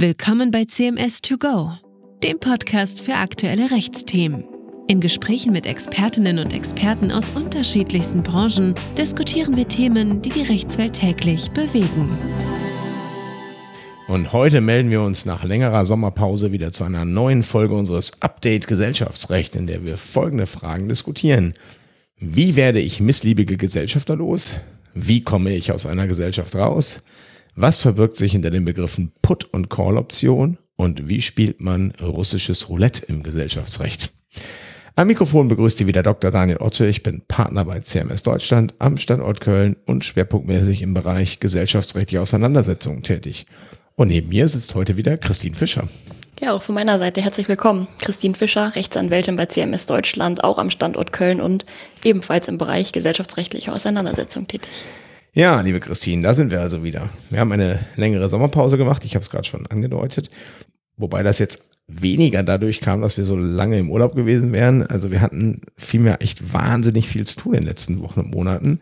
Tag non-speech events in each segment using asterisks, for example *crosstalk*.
Willkommen bei CMS 2 Go, dem Podcast für aktuelle Rechtsthemen. In Gesprächen mit Expertinnen und Experten aus unterschiedlichsten Branchen diskutieren wir Themen, die die Rechtswelt täglich bewegen. Und heute melden wir uns nach längerer Sommerpause wieder zu einer neuen Folge unseres Update Gesellschaftsrecht, in der wir folgende Fragen diskutieren. Wie werde ich missliebige Gesellschafter los? Wie komme ich aus einer Gesellschaft raus? Was verbirgt sich hinter den Begriffen Put- und Call-Option? Und wie spielt man russisches Roulette im Gesellschaftsrecht? Am Mikrofon begrüßt Sie wieder Dr. Daniel Otte. Ich bin Partner bei CMS Deutschland am Standort Köln und schwerpunktmäßig im Bereich gesellschaftsrechtliche Auseinandersetzungen tätig. Und neben mir sitzt heute wieder Christine Fischer. Ja, auch von meiner Seite herzlich willkommen. Christine Fischer, Rechtsanwältin bei CMS Deutschland, auch am Standort Köln und ebenfalls im Bereich gesellschaftsrechtliche Auseinandersetzung tätig. Ja, liebe Christine, da sind wir also wieder. Wir haben eine längere Sommerpause gemacht, ich habe es gerade schon angedeutet, wobei das jetzt weniger dadurch kam, dass wir so lange im Urlaub gewesen wären. Also wir hatten vielmehr echt wahnsinnig viel zu tun in den letzten Wochen und Monaten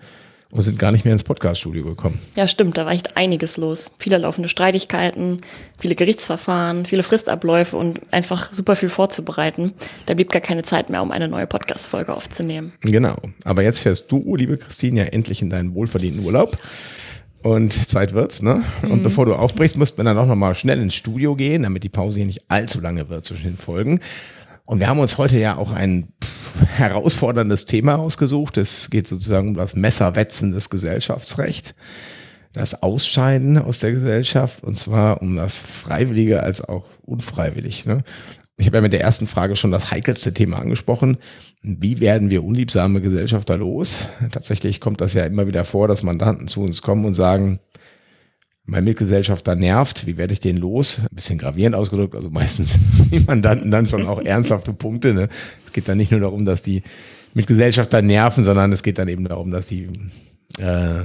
und sind gar nicht mehr ins Podcaststudio gekommen. Ja, stimmt, da war echt einiges los. Viele laufende Streitigkeiten, viele Gerichtsverfahren, viele Fristabläufe und einfach super viel vorzubereiten. Da blieb gar keine Zeit mehr, um eine neue Podcast-Folge aufzunehmen. Genau. Aber jetzt fährst du, liebe Christine, ja endlich in deinen wohlverdienten Urlaub. Und Zeit wird's, ne? Und mhm. bevor du aufbrichst, müssten wir dann auch nochmal schnell ins Studio gehen, damit die Pause hier nicht allzu lange wird zwischen den Folgen. Und wir haben uns heute ja auch ein *laughs* herausforderndes Thema ausgesucht. Es geht sozusagen um das Messerwetzen des Gesellschaftsrechts, das Ausscheiden aus der Gesellschaft und zwar um das Freiwillige als auch unfreiwillig. Ne? Ich habe ja mit der ersten Frage schon das heikelste Thema angesprochen. Wie werden wir unliebsame Gesellschafter los? Tatsächlich kommt das ja immer wieder vor, dass Mandanten zu uns kommen und sagen, mein Mitgesellschafter nervt, wie werde ich den los? Ein bisschen gravierend ausgedrückt, also meistens *laughs* die Mandanten dann schon auch ernsthafte Punkte. Ne? Es geht dann nicht nur darum, dass die Mitgesellschafter nerven, sondern es geht dann eben darum, dass die äh,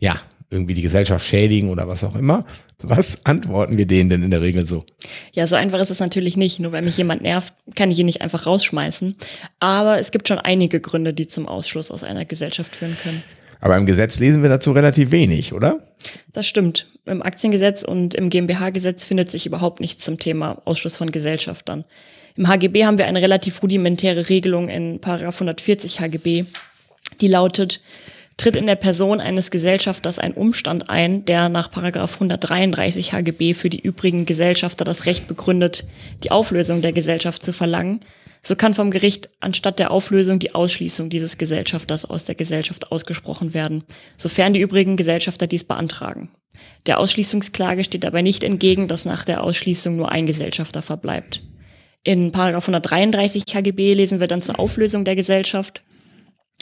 ja irgendwie die Gesellschaft schädigen oder was auch immer. Was antworten wir denen denn in der Regel so? Ja, so einfach ist es natürlich nicht. Nur weil mich jemand nervt, kann ich ihn nicht einfach rausschmeißen. Aber es gibt schon einige Gründe, die zum Ausschluss aus einer Gesellschaft führen können. Aber im Gesetz lesen wir dazu relativ wenig, oder? Das stimmt. Im Aktiengesetz und im GmbH-Gesetz findet sich überhaupt nichts zum Thema Ausschluss von Gesellschaftern. Im HGB haben wir eine relativ rudimentäre Regelung in 140 HGB, die lautet, tritt in der Person eines Gesellschafters ein Umstand ein, der nach 133 HGB für die übrigen Gesellschafter das Recht begründet, die Auflösung der Gesellschaft zu verlangen, so kann vom Gericht anstatt der Auflösung die Ausschließung dieses Gesellschafters aus der Gesellschaft ausgesprochen werden, sofern die übrigen Gesellschafter dies beantragen. Der Ausschließungsklage steht dabei nicht entgegen, dass nach der Ausschließung nur ein Gesellschafter verbleibt. In 133 HGB lesen wir dann zur Auflösung der Gesellschaft.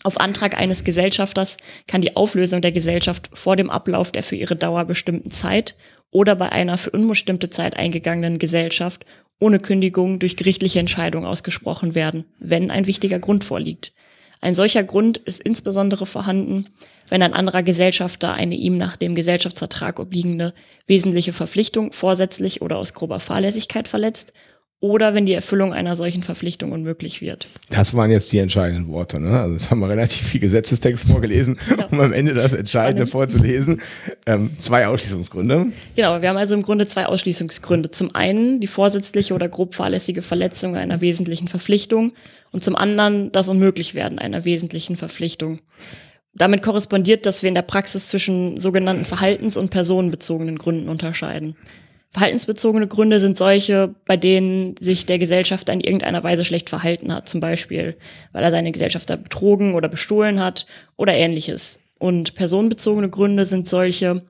Auf Antrag eines Gesellschafters kann die Auflösung der Gesellschaft vor dem Ablauf der für ihre Dauer bestimmten Zeit oder bei einer für unbestimmte Zeit eingegangenen Gesellschaft ohne Kündigung durch gerichtliche Entscheidung ausgesprochen werden, wenn ein wichtiger Grund vorliegt. Ein solcher Grund ist insbesondere vorhanden, wenn ein anderer Gesellschafter eine ihm nach dem Gesellschaftsvertrag obliegende wesentliche Verpflichtung vorsätzlich oder aus grober Fahrlässigkeit verletzt oder wenn die Erfüllung einer solchen Verpflichtung unmöglich wird. Das waren jetzt die entscheidenden Worte. Ne? Also jetzt haben wir relativ viel Gesetzestext vorgelesen, *laughs* ja. um am Ende das Entscheidende vorzulesen. Ähm, zwei Ausschließungsgründe. Genau, wir haben also im Grunde zwei Ausschließungsgründe. Zum einen die vorsätzliche oder grob fahrlässige Verletzung einer wesentlichen Verpflichtung und zum anderen das Unmöglichwerden einer wesentlichen Verpflichtung. Damit korrespondiert, dass wir in der Praxis zwischen sogenannten verhaltens- und personenbezogenen Gründen unterscheiden. Verhaltensbezogene Gründe sind solche, bei denen sich der Gesellschafter in irgendeiner Weise schlecht verhalten hat, zum Beispiel, weil er seine Gesellschafter betrogen oder bestohlen hat oder ähnliches. Und personenbezogene Gründe sind solche,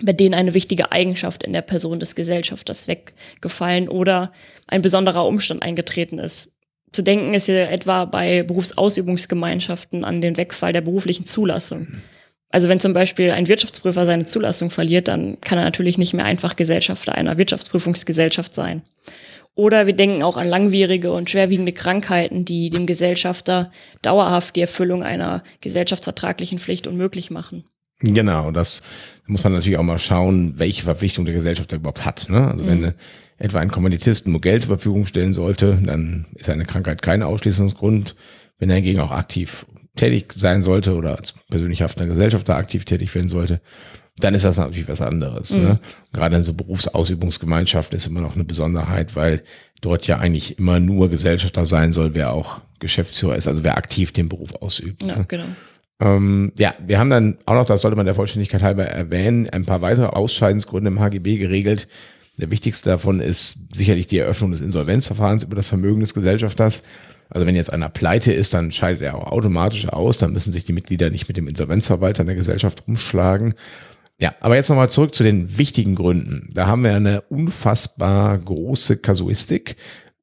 bei denen eine wichtige Eigenschaft in der Person des Gesellschafters weggefallen oder ein besonderer Umstand eingetreten ist. Zu denken ist hier etwa bei Berufsausübungsgemeinschaften an den Wegfall der beruflichen Zulassung. Also wenn zum Beispiel ein Wirtschaftsprüfer seine Zulassung verliert, dann kann er natürlich nicht mehr einfach Gesellschafter einer Wirtschaftsprüfungsgesellschaft sein. Oder wir denken auch an langwierige und schwerwiegende Krankheiten, die dem Gesellschafter dauerhaft die Erfüllung einer gesellschaftsvertraglichen Pflicht unmöglich machen. Genau, das muss man natürlich auch mal schauen, welche Verpflichtung der Gesellschafter überhaupt hat. Ne? Also mhm. wenn etwa ein Kommanditisten Geld zur Verfügung stellen sollte, dann ist eine Krankheit kein Ausschließungsgrund. Wenn er hingegen auch aktiv tätig sein sollte oder als persönlich haftender Gesellschafter aktiv tätig werden sollte, dann ist das natürlich was anderes. Ne? Mhm. Gerade in so Berufsausübungsgemeinschaften ist immer noch eine Besonderheit, weil dort ja eigentlich immer nur Gesellschafter sein soll, wer auch Geschäftsführer ist, also wer aktiv den Beruf ausübt. Ja, ne? genau. Ähm, ja, wir haben dann auch noch, das sollte man der Vollständigkeit halber erwähnen, ein paar weitere Ausscheidensgründe im HGB geregelt. Der wichtigste davon ist sicherlich die Eröffnung des Insolvenzverfahrens über das Vermögen des Gesellschafters. Also wenn jetzt einer pleite ist, dann scheidet er auch automatisch aus. Dann müssen sich die Mitglieder nicht mit dem Insolvenzverwalter in der Gesellschaft rumschlagen. Ja, aber jetzt nochmal zurück zu den wichtigen Gründen. Da haben wir eine unfassbar große Kasuistik,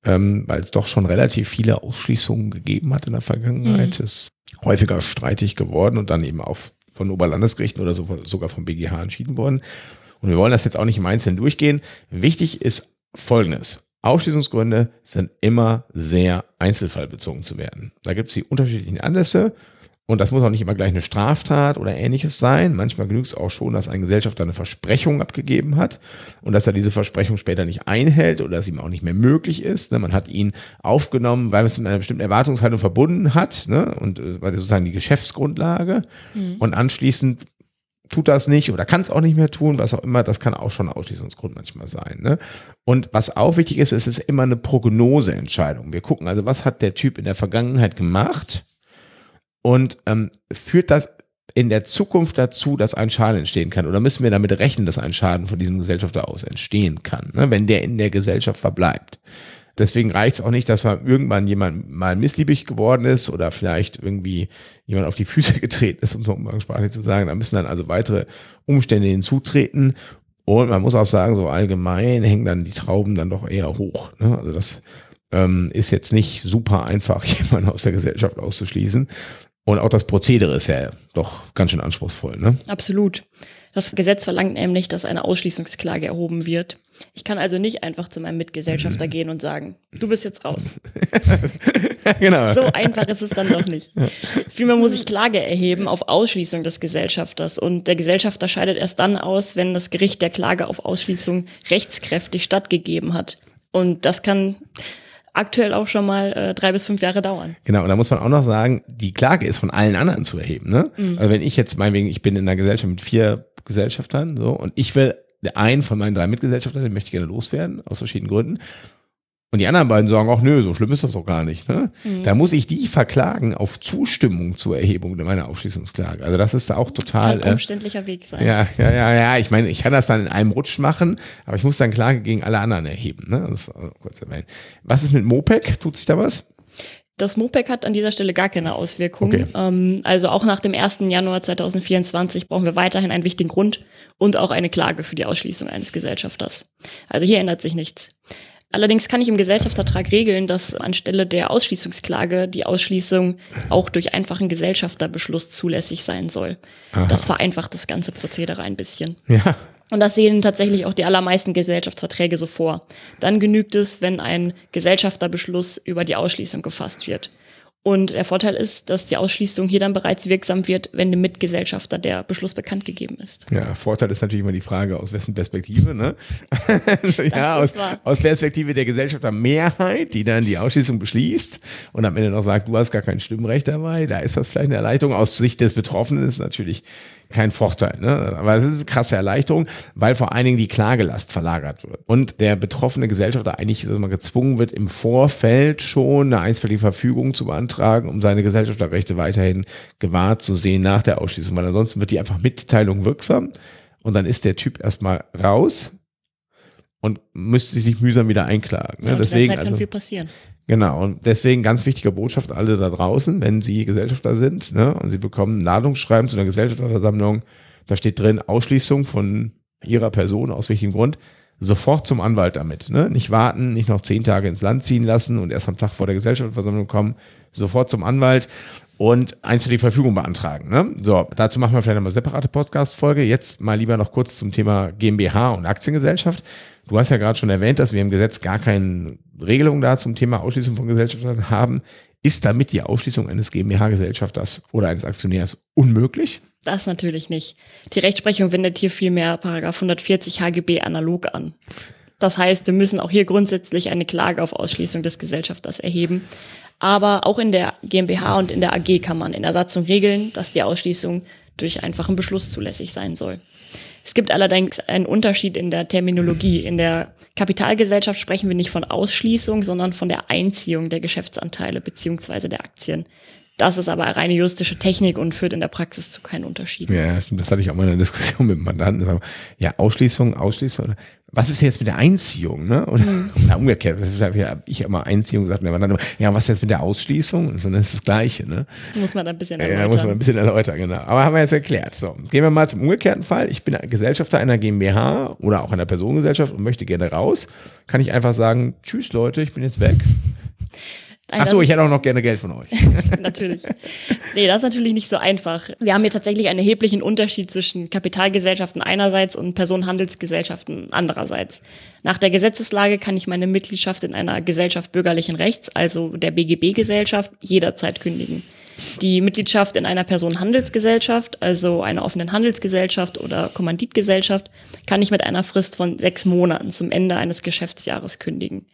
ähm, weil es doch schon relativ viele Ausschließungen gegeben hat in der Vergangenheit. Mhm. Ist häufiger streitig geworden und dann eben auch von Oberlandesgerichten oder so, sogar vom BGH entschieden worden. Und wir wollen das jetzt auch nicht im Einzelnen durchgehen. Wichtig ist Folgendes. Ausschließungsgründe sind immer sehr einzelfallbezogen zu werden. Da gibt es die unterschiedlichen Anlässe und das muss auch nicht immer gleich eine Straftat oder ähnliches sein. Manchmal genügt es auch schon, dass ein Gesellschafter eine Versprechung abgegeben hat und dass er diese Versprechung später nicht einhält oder dass ihm auch nicht mehr möglich ist. Ne? Man hat ihn aufgenommen, weil es mit einer bestimmten Erwartungshaltung verbunden hat ne? und äh, weil sozusagen die Geschäftsgrundlage. Mhm. Und anschließend tut das nicht oder kann es auch nicht mehr tun, was auch immer, das kann auch schon ein Ausschließungsgrund manchmal sein. Ne? Und was auch wichtig ist, es ist immer eine Prognoseentscheidung. Wir gucken also, was hat der Typ in der Vergangenheit gemacht und ähm, führt das in der Zukunft dazu, dass ein Schaden entstehen kann? Oder müssen wir damit rechnen, dass ein Schaden von diesem Gesellschafter aus entstehen kann, ne, wenn der in der Gesellschaft verbleibt? Deswegen reicht es auch nicht, dass man irgendwann jemand mal missliebig geworden ist oder vielleicht irgendwie jemand auf die Füße *laughs* getreten ist, um so umgangssprachlich zu sagen. Da müssen dann also weitere Umstände hinzutreten. Und man muss auch sagen, so allgemein hängen dann die Trauben dann doch eher hoch. Ne? Also das ähm, ist jetzt nicht super einfach, *laughs* jemanden aus der Gesellschaft auszuschließen. Und auch das Prozedere ist ja doch ganz schön anspruchsvoll, ne? Absolut. Das Gesetz verlangt nämlich, dass eine Ausschließungsklage erhoben wird. Ich kann also nicht einfach zu meinem Mitgesellschafter gehen und sagen, du bist jetzt raus. *laughs* genau. So einfach ist es dann doch nicht. Vielmehr muss ich Klage erheben auf Ausschließung des Gesellschafters und der Gesellschafter scheidet erst dann aus, wenn das Gericht der Klage auf Ausschließung rechtskräftig stattgegeben hat. Und das kann aktuell auch schon mal äh, drei bis fünf Jahre dauern. Genau, und da muss man auch noch sagen, die Klage ist von allen anderen zu erheben. Ne? Mhm. Also wenn ich jetzt meinetwegen, ich bin in einer Gesellschaft mit vier Gesellschaftern so und ich will einen von meinen drei Mitgesellschaftern, den möchte ich gerne loswerden, aus verschiedenen Gründen. Und die anderen beiden sagen, ach nö, so schlimm ist das doch gar nicht. Ne? Mhm. Da muss ich die verklagen auf Zustimmung zur Erhebung meiner Aufschließungsklage. Also das ist da auch total. Kann ein umständlicher äh, Weg sein. Ja, ja, ja, ja. Ich meine, ich kann das dann in einem Rutsch machen, aber ich muss dann Klage gegen alle anderen erheben. Ne? Das kurz erwähnen. Was ist mit Mopec? Tut sich da was? Das MOPEC hat an dieser Stelle gar keine Auswirkungen. Okay. Ähm, also auch nach dem 1. Januar 2024 brauchen wir weiterhin einen wichtigen Grund und auch eine Klage für die Ausschließung eines Gesellschafters. Also hier ändert sich nichts. Allerdings kann ich im Gesellschaftsvertrag regeln, dass anstelle der Ausschließungsklage die Ausschließung auch durch einfachen Gesellschafterbeschluss zulässig sein soll. Aha. Das vereinfacht das ganze Prozedere ein bisschen. Ja. Und das sehen tatsächlich auch die allermeisten Gesellschaftsverträge so vor. Dann genügt es, wenn ein Gesellschafterbeschluss über die Ausschließung gefasst wird. Und der Vorteil ist, dass die Ausschließung hier dann bereits wirksam wird, wenn dem Mitgesellschafter der Beschluss bekannt gegeben ist. Ja, Vorteil ist natürlich immer die Frage, aus wessen Perspektive, ne? *laughs* ja, aus, aus, Perspektive der Gesellschaftermehrheit, die dann die Ausschließung beschließt und am Ende noch sagt, du hast gar kein Stimmrecht dabei, da ist das vielleicht eine Erleichterung. Aus Sicht des Betroffenen ist natürlich kein Vorteil. Ne? Aber es ist eine krasse Erleichterung, weil vor allen Dingen die Klagelast verlagert wird. Und der betroffene Gesellschafter eigentlich mal gezwungen wird, im Vorfeld schon eine einstweilige Verfügung zu beantragen, um seine Gesellschafterrechte weiterhin gewahrt zu sehen nach der Ausschließung. Weil ansonsten wird die einfach Mitteilung wirksam und dann ist der Typ erstmal raus und müsste sich mühsam wieder einklagen. Ne? Ja, Deswegen Zeit kann also, viel passieren. Genau, und deswegen ganz wichtige Botschaft alle da draußen, wenn Sie Gesellschafter sind ne, und Sie bekommen ein Ladungsschreiben zu einer Gesellschafterversammlung, da steht drin Ausschließung von Ihrer Person aus welchem Grund, sofort zum Anwalt damit. Ne? Nicht warten, nicht noch zehn Tage ins Land ziehen lassen und erst am Tag vor der Gesellschafterversammlung kommen, sofort zum Anwalt und eins für die Verfügung beantragen. Ne? So, dazu machen wir vielleicht nochmal separate Podcast-Folge. Jetzt mal lieber noch kurz zum Thema GmbH und Aktiengesellschaft. Du hast ja gerade schon erwähnt, dass wir im Gesetz gar keine Regelung da zum Thema Ausschließung von Gesellschaftern haben. Ist damit die Ausschließung eines GmbH-Gesellschafters oder eines Aktionärs unmöglich? Das natürlich nicht. Die Rechtsprechung wendet hier vielmehr Paragraph 140 HGB analog an. Das heißt, wir müssen auch hier grundsätzlich eine Klage auf Ausschließung des Gesellschafters erheben. Aber auch in der GmbH und in der AG kann man in der Satzung regeln, dass die Ausschließung durch einfachen Beschluss zulässig sein soll. Es gibt allerdings einen Unterschied in der Terminologie. In der Kapitalgesellschaft sprechen wir nicht von Ausschließung, sondern von der Einziehung der Geschäftsanteile beziehungsweise der Aktien. Das ist aber reine juristische Technik und führt in der Praxis zu keinen Unterschieden. Ja, stimmt. Das hatte ich auch mal in einer Diskussion mit dem Mandanten. Ja, Ausschließung, Ausschließung. Was ist denn jetzt mit der Einziehung? Ne? Oder, *laughs* mhm. oder umgekehrt. habe ich immer Einziehung gesagt. Und der Mandantin, ja, was ist jetzt mit der Ausschließung? Und dann ist das Gleiche. Ne? Muss man ein bisschen erläutern. Ja, muss man ein bisschen erläutern, genau. Aber haben wir jetzt erklärt. So, gehen wir mal zum umgekehrten Fall. Ich bin Gesellschafter einer GmbH oder auch einer Personengesellschaft und möchte gerne raus. Kann ich einfach sagen, tschüss Leute, ich bin jetzt weg. Ach so, ich hätte auch noch gerne Geld von euch. *laughs* natürlich. Nee, das ist natürlich nicht so einfach. Wir haben hier tatsächlich einen erheblichen Unterschied zwischen Kapitalgesellschaften einerseits und Personenhandelsgesellschaften andererseits. Nach der Gesetzeslage kann ich meine Mitgliedschaft in einer Gesellschaft bürgerlichen Rechts, also der BGB-Gesellschaft, jederzeit kündigen. Die Mitgliedschaft in einer Personenhandelsgesellschaft, also einer offenen Handelsgesellschaft oder Kommanditgesellschaft, kann ich mit einer Frist von sechs Monaten zum Ende eines Geschäftsjahres kündigen.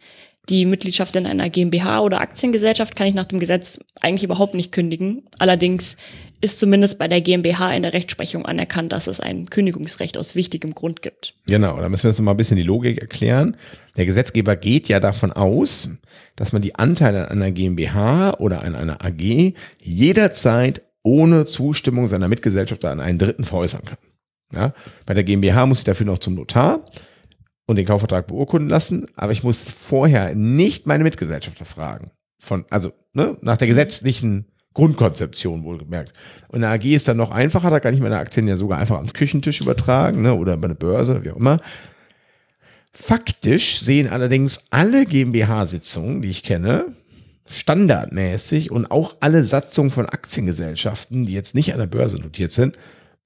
Die Mitgliedschaft in einer GmbH oder Aktiengesellschaft kann ich nach dem Gesetz eigentlich überhaupt nicht kündigen. Allerdings ist zumindest bei der GmbH in der Rechtsprechung anerkannt, dass es ein Kündigungsrecht aus wichtigem Grund gibt. Genau, da müssen wir uns noch mal ein bisschen die Logik erklären. Der Gesetzgeber geht ja davon aus, dass man die Anteile an einer GmbH oder an einer AG jederzeit ohne Zustimmung seiner Mitgesellschafter an einen Dritten veräußern kann. Ja, bei der GmbH muss ich dafür noch zum Notar und den Kaufvertrag beurkunden lassen, aber ich muss vorher nicht meine Mitgesellschafter fragen. Von, also ne, nach der gesetzlichen Grundkonzeption wohlgemerkt. Und eine AG ist dann noch einfacher, da kann ich meine Aktien ja sogar einfach am Küchentisch übertragen ne, oder bei der Börse oder wie auch immer. Faktisch sehen allerdings alle GmbH-Sitzungen, die ich kenne, standardmäßig und auch alle Satzungen von Aktiengesellschaften, die jetzt nicht an der Börse notiert sind,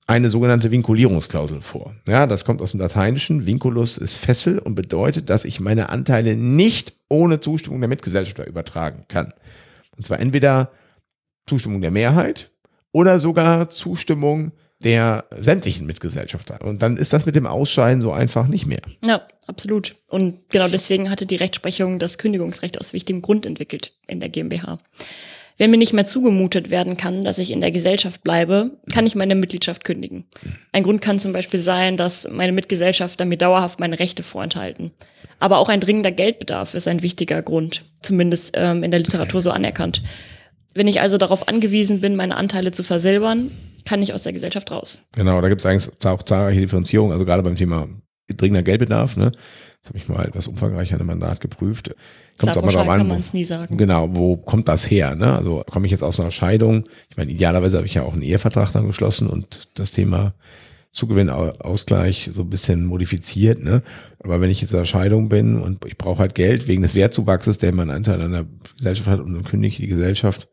eine sogenannte Vinkulierungsklausel vor. Ja, das kommt aus dem Lateinischen. Vinculus ist Fessel und bedeutet, dass ich meine Anteile nicht ohne Zustimmung der Mitgesellschafter übertragen kann. Und zwar entweder Zustimmung der Mehrheit oder sogar Zustimmung der sämtlichen Mitgesellschafter. Und dann ist das mit dem Ausscheiden so einfach nicht mehr. Ja, absolut. Und genau deswegen hatte die Rechtsprechung das Kündigungsrecht aus wichtigem Grund entwickelt in der GmbH. Wenn mir nicht mehr zugemutet werden kann, dass ich in der Gesellschaft bleibe, kann ich meine Mitgliedschaft kündigen. Ein Grund kann zum Beispiel sein, dass meine Mitgesellschafter mir dauerhaft meine Rechte vorenthalten. Aber auch ein dringender Geldbedarf ist ein wichtiger Grund, zumindest ähm, in der Literatur so anerkannt. Wenn ich also darauf angewiesen bin, meine Anteile zu versilbern, kann ich aus der Gesellschaft raus. Genau, da gibt es eigentlich auch zahlreiche Differenzierungen, also gerade beim Thema dringender Geldbedarf, ne? Das habe ich mal etwas umfangreicher in einem Mandat geprüft. Kommt auch mal drauf an. Wo, genau, wo kommt das her? Ne? Also komme ich jetzt aus einer Scheidung? Ich meine, idealerweise habe ich ja auch einen Ehevertrag dann geschlossen und das Thema Zugewinnausgleich so ein bisschen modifiziert. Ne? Aber wenn ich jetzt in einer Scheidung bin und ich brauche halt Geld wegen des Wertzuwachses, der mein Anteil an der Gesellschaft hat und dann kündige ich die Gesellschaft,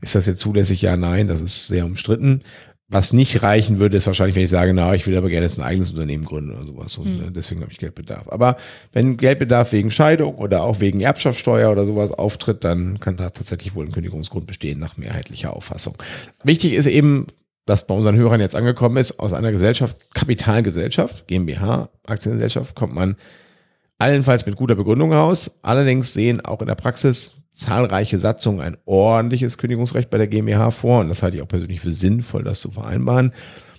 ist das jetzt zulässig? Ja, nein, das ist sehr umstritten. Was nicht reichen würde, ist wahrscheinlich, wenn ich sage, na, ich will aber gerne jetzt ein eigenes Unternehmen gründen oder sowas. Und mhm. deswegen habe ich Geldbedarf. Aber wenn Geldbedarf wegen Scheidung oder auch wegen Erbschaftssteuer oder sowas auftritt, dann kann da tatsächlich wohl ein Kündigungsgrund bestehen nach mehrheitlicher Auffassung. Wichtig ist eben, dass bei unseren Hörern jetzt angekommen ist, aus einer Gesellschaft, Kapitalgesellschaft, GmbH, Aktiengesellschaft, kommt man allenfalls mit guter Begründung raus. Allerdings sehen auch in der Praxis zahlreiche Satzungen ein ordentliches Kündigungsrecht bei der GmbH vor und das halte ich auch persönlich für sinnvoll, das zu vereinbaren.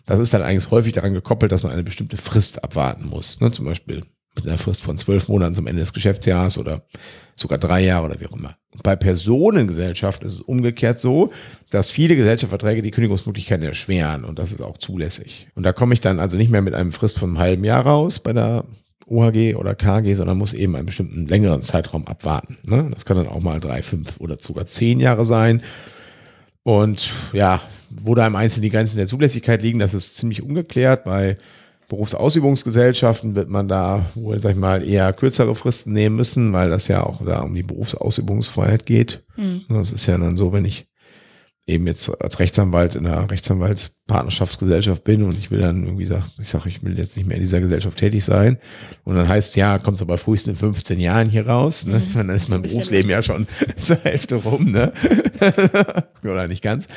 Das ist dann eigentlich häufig daran gekoppelt, dass man eine bestimmte Frist abwarten muss. Ne? Zum Beispiel mit einer Frist von zwölf Monaten zum Ende des Geschäftsjahres oder sogar drei Jahre oder wie auch immer. Bei Personengesellschaften ist es umgekehrt so, dass viele Gesellschaftsverträge die Kündigungsmöglichkeiten erschweren und das ist auch zulässig. Und da komme ich dann also nicht mehr mit einem Frist von einem halben Jahr raus bei der OHG oder KG, sondern muss eben einen bestimmten längeren Zeitraum abwarten. Ne? Das kann dann auch mal drei, fünf oder sogar zehn Jahre sein. Und ja, wo da im Einzelnen die Grenzen der Zulässigkeit liegen, das ist ziemlich ungeklärt. Bei Berufsausübungsgesellschaften wird man da wohl, sag ich mal, eher kürzere Fristen nehmen müssen, weil das ja auch da um die Berufsausübungsfreiheit geht. Mhm. Das ist ja dann so, wenn ich eben jetzt als Rechtsanwalt in einer Rechtsanwaltspartnerschaftsgesellschaft bin und ich will dann irgendwie sagen, ich sage, ich will jetzt nicht mehr in dieser Gesellschaft tätig sein. Und dann heißt ja, kommt es aber frühestens in 15 Jahren hier raus. Ne? Mhm, dann ist mein Berufsleben ja schon *laughs* zur Hälfte rum, ne? *laughs* Oder nicht ganz.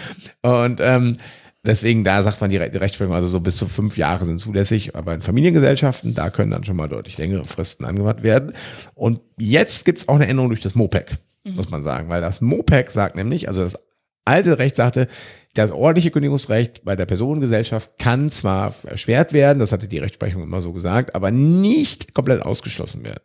Und ähm, deswegen, da sagt man die, die Rechtsprechung, also so bis zu fünf Jahre sind zulässig, aber in Familiengesellschaften, da können dann schon mal deutlich längere Fristen angewandt werden. Und jetzt gibt es auch eine Änderung durch das MOPEC, mhm. muss man sagen, weil das MOPEC sagt nämlich, also das alte Recht sagte, das ordentliche Kündigungsrecht bei der Personengesellschaft kann zwar erschwert werden, das hatte die Rechtsprechung immer so gesagt, aber nicht komplett ausgeschlossen werden.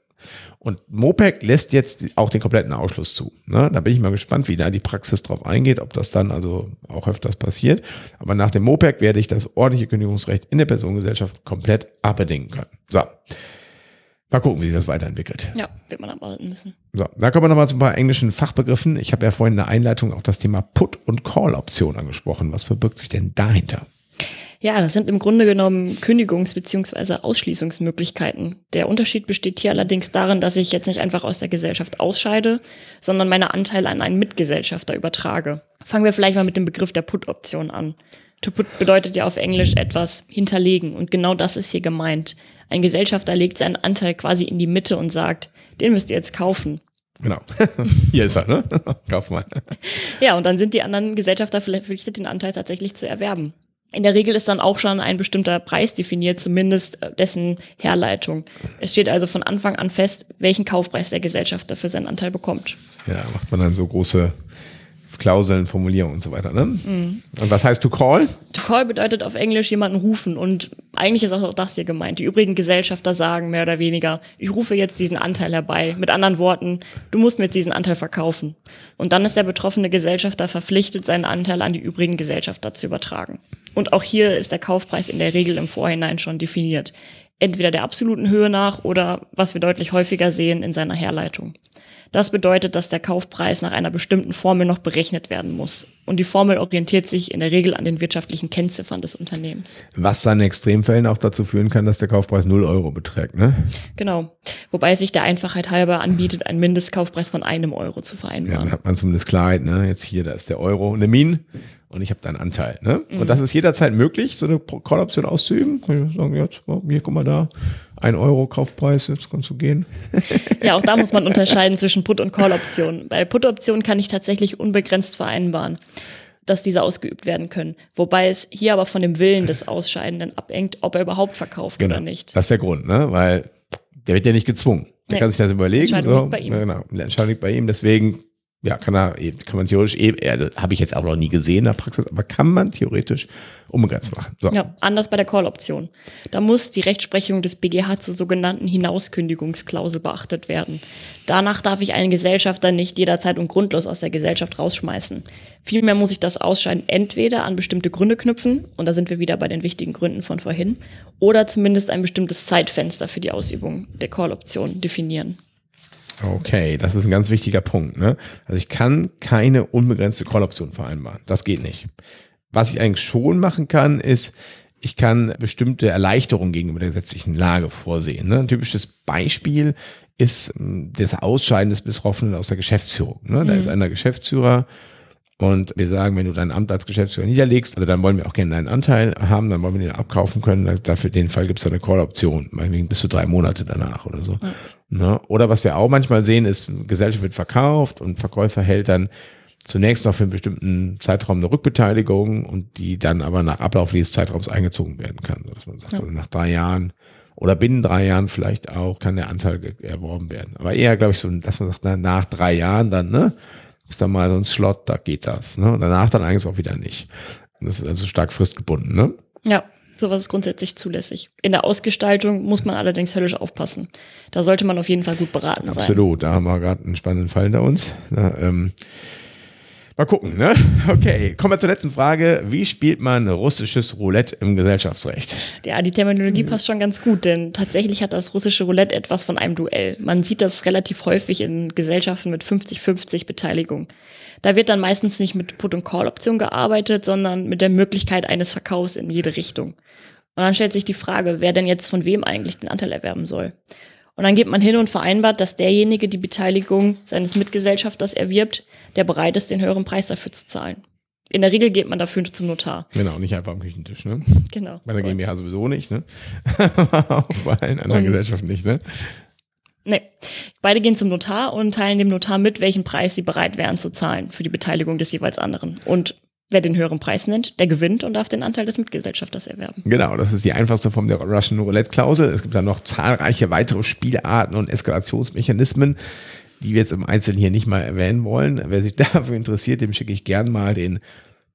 Und MOPEC lässt jetzt auch den kompletten Ausschluss zu. Ne? Da bin ich mal gespannt, wie da die Praxis drauf eingeht, ob das dann also auch öfters passiert. Aber nach dem MOPEC werde ich das ordentliche Kündigungsrecht in der Personengesellschaft komplett abbedingen können. So. Mal gucken, wie sich das weiterentwickelt. Ja, wird man abwarten müssen. So, da kommen wir nochmal zu ein paar englischen Fachbegriffen. Ich habe ja vorhin in der Einleitung auch das Thema Put- und Call-Option angesprochen. Was verbirgt sich denn dahinter? Ja, das sind im Grunde genommen Kündigungs- bzw. Ausschließungsmöglichkeiten. Der Unterschied besteht hier allerdings darin, dass ich jetzt nicht einfach aus der Gesellschaft ausscheide, sondern meine Anteile an einen Mitgesellschafter übertrage. Fangen wir vielleicht mal mit dem Begriff der Put-Option an. To put bedeutet ja auf Englisch etwas hinterlegen und genau das ist hier gemeint. Ein Gesellschafter legt seinen Anteil quasi in die Mitte und sagt, den müsst ihr jetzt kaufen. Genau. *laughs* Hier ist er, ne? *laughs* Kauf mal. *laughs* Ja, und dann sind die anderen Gesellschafter verpflichtet, den Anteil tatsächlich zu erwerben. In der Regel ist dann auch schon ein bestimmter Preis definiert, zumindest äh, dessen Herleitung. Es steht also von Anfang an fest, welchen Kaufpreis der Gesellschafter für seinen Anteil bekommt. Ja, macht man dann so große Klauseln, Formulierungen und so weiter. Ne? Mhm. Und was heißt to call? To call bedeutet auf Englisch jemanden rufen und eigentlich ist auch das hier gemeint. Die übrigen Gesellschafter sagen mehr oder weniger, ich rufe jetzt diesen Anteil herbei. Mit anderen Worten, du musst mir jetzt diesen Anteil verkaufen. Und dann ist der betroffene Gesellschafter verpflichtet, seinen Anteil an die übrigen Gesellschafter zu übertragen. Und auch hier ist der Kaufpreis in der Regel im Vorhinein schon definiert. Entweder der absoluten Höhe nach oder, was wir deutlich häufiger sehen, in seiner Herleitung. Das bedeutet, dass der Kaufpreis nach einer bestimmten Formel noch berechnet werden muss. Und die Formel orientiert sich in der Regel an den wirtschaftlichen Kennziffern des Unternehmens. Was dann in Extremfällen auch dazu führen kann, dass der Kaufpreis 0 Euro beträgt, ne? Genau. Wobei es sich der Einfachheit halber anbietet, einen Mindestkaufpreis von einem Euro zu vereinbaren. Ja, dann hat man zumindest Klarheit, ne? Jetzt hier, da ist der Euro, eine Min und ich habe da einen Anteil. Ne? Mhm. Und das ist jederzeit möglich, so eine Call-Option auszuüben. Kann ich sagen, jetzt, oh, hier, guck mal da, ein Euro Kaufpreis, jetzt kannst du gehen. *laughs* Ja, auch da muss man unterscheiden zwischen Put- und Call-Optionen. Bei Put-Optionen kann ich tatsächlich unbegrenzt vereinbaren, dass diese ausgeübt werden können. Wobei es hier aber von dem Willen des Ausscheidenden abhängt, ob er überhaupt verkauft genau. oder nicht. Das ist der Grund, ne? weil der wird ja nicht gezwungen. Der nee. kann sich das überlegen. Entscheidung so. liegt bei ihm. Genau, Entscheidung liegt bei ihm. Deswegen ja, kann er, kann man theoretisch, also habe ich jetzt auch noch nie gesehen in der Praxis, aber kann man theoretisch unbegrenzt machen. So. Ja, anders bei der Call-Option. Da muss die Rechtsprechung des BGH zur sogenannten Hinauskündigungsklausel beachtet werden. Danach darf ich einen Gesellschafter nicht jederzeit und grundlos aus der Gesellschaft rausschmeißen. Vielmehr muss ich das Ausscheiden entweder an bestimmte Gründe knüpfen, und da sind wir wieder bei den wichtigen Gründen von vorhin, oder zumindest ein bestimmtes Zeitfenster für die Ausübung der Call-Option definieren. Okay, das ist ein ganz wichtiger Punkt. Ne? Also ich kann keine unbegrenzte Call-Option vereinbaren. Das geht nicht. Was ich eigentlich schon machen kann, ist, ich kann bestimmte Erleichterungen gegenüber der gesetzlichen Lage vorsehen. Ne? Ein typisches Beispiel ist hm, das Ausscheiden des Betroffenen aus der Geschäftsführung. Ne? Da mhm. ist einer Geschäftsführer und wir sagen, wenn du dein Amt als Geschäftsführer niederlegst, also dann wollen wir auch gerne deinen Anteil haben, dann wollen wir den abkaufen können. Dafür den Fall gibt es eine Call-Option, meinetwegen bis zu drei Monate danach oder so. Ja. Ne? Oder was wir auch manchmal sehen, ist, Gesellschaft wird verkauft und Verkäufer hält dann zunächst noch für einen bestimmten Zeitraum eine Rückbeteiligung und die dann aber nach Ablauf dieses Zeitraums eingezogen werden kann. Dass man sagt, ja. also nach drei Jahren oder binnen drei Jahren vielleicht auch kann der Anteil erworben werden. Aber eher, glaube ich, so, dass man sagt, na, nach drei Jahren dann, ne? Ist da mal so ein Slot, da geht das. Ne? Und danach dann eigentlich auch wieder nicht. Das ist also stark fristgebunden, ne? Ja, sowas ist grundsätzlich zulässig. In der Ausgestaltung muss man allerdings höllisch aufpassen. Da sollte man auf jeden Fall gut beraten Absolut. sein. Absolut, da haben wir gerade einen spannenden Fall hinter uns. Na, ähm, Mal gucken, ne? Okay, kommen wir zur letzten Frage. Wie spielt man russisches Roulette im Gesellschaftsrecht? Ja, die Terminologie passt schon ganz gut, denn tatsächlich hat das russische Roulette etwas von einem Duell. Man sieht das relativ häufig in Gesellschaften mit 50-50 Beteiligung. Da wird dann meistens nicht mit Put- und Call-Option gearbeitet, sondern mit der Möglichkeit eines Verkaufs in jede Richtung. Und dann stellt sich die Frage, wer denn jetzt von wem eigentlich den Anteil erwerben soll. Und dann geht man hin und vereinbart, dass derjenige die Beteiligung seines Mitgesellschafters erwirbt, der bereit ist, den höheren Preis dafür zu zahlen. In der Regel geht man dafür zum Notar. Genau, nicht einfach am Küchentisch, ne? Genau. Bei der GmbH sowieso nicht, ne? *laughs* Auch bei allen anderen und, Gesellschaften nicht, ne? Nee. Beide gehen zum Notar und teilen dem Notar mit, welchen Preis sie bereit wären zu zahlen für die Beteiligung des jeweils anderen. Und Wer den höheren Preis nennt, der gewinnt und darf den Anteil des Mitgesellschafters erwerben. Genau, das ist die einfachste Form der Russian Roulette Klausel. Es gibt dann noch zahlreiche weitere Spielarten und Eskalationsmechanismen. die wir jetzt im Einzelnen hier nicht mal erwähnen wollen. Wer sich *laughs* dafür interessiert, dem schicke ich gern mal den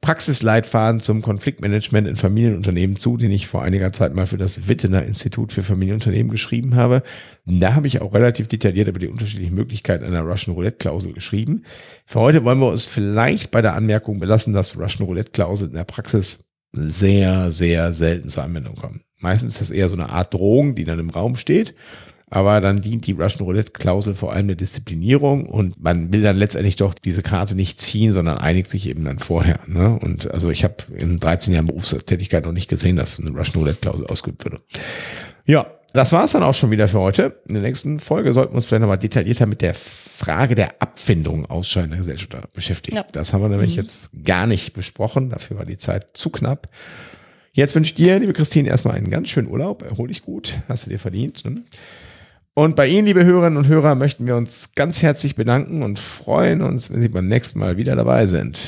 Praxisleitfaden zum Konfliktmanagement in Familienunternehmen zu, den ich vor einiger Zeit mal für das Wittener Institut für Familienunternehmen geschrieben habe. Da habe ich auch relativ detailliert über die unterschiedlichen Möglichkeiten einer Russian Roulette Klausel geschrieben. Für heute wollen wir uns vielleicht bei der Anmerkung belassen, dass Russian Roulette Klausel in der Praxis sehr, sehr selten zur Anwendung kommen. Meistens ist das eher so eine Art Drohung, die dann im Raum steht. Aber dann dient die Russian Roulette Klausel vor allem der Disziplinierung und man will dann letztendlich doch diese Karte nicht ziehen, sondern einigt sich eben dann vorher. Ne? Und also ich habe in 13 Jahren Berufstätigkeit noch nicht gesehen, dass eine Russian Roulette Klausel ausgeübt würde. Ja, das war's dann auch schon wieder für heute. In der nächsten Folge sollten wir uns vielleicht nochmal detaillierter mit der Frage der Abfindung ausscheidender Gesellschafter beschäftigen. Ja. Das haben wir nämlich mhm. jetzt gar nicht besprochen. Dafür war die Zeit zu knapp. Jetzt wünsche ich dir, liebe Christine, erstmal einen ganz schönen Urlaub. Erhol dich gut. Hast du dir verdient. Ne? Und bei Ihnen, liebe Hörerinnen und Hörer, möchten wir uns ganz herzlich bedanken und freuen uns, wenn Sie beim nächsten Mal wieder dabei sind.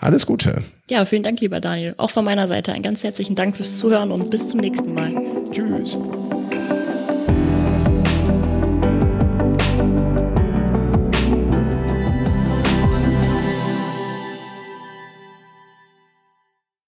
Alles Gute. Ja, vielen Dank, lieber Daniel. Auch von meiner Seite einen ganz herzlichen Dank fürs Zuhören und bis zum nächsten Mal. Tschüss.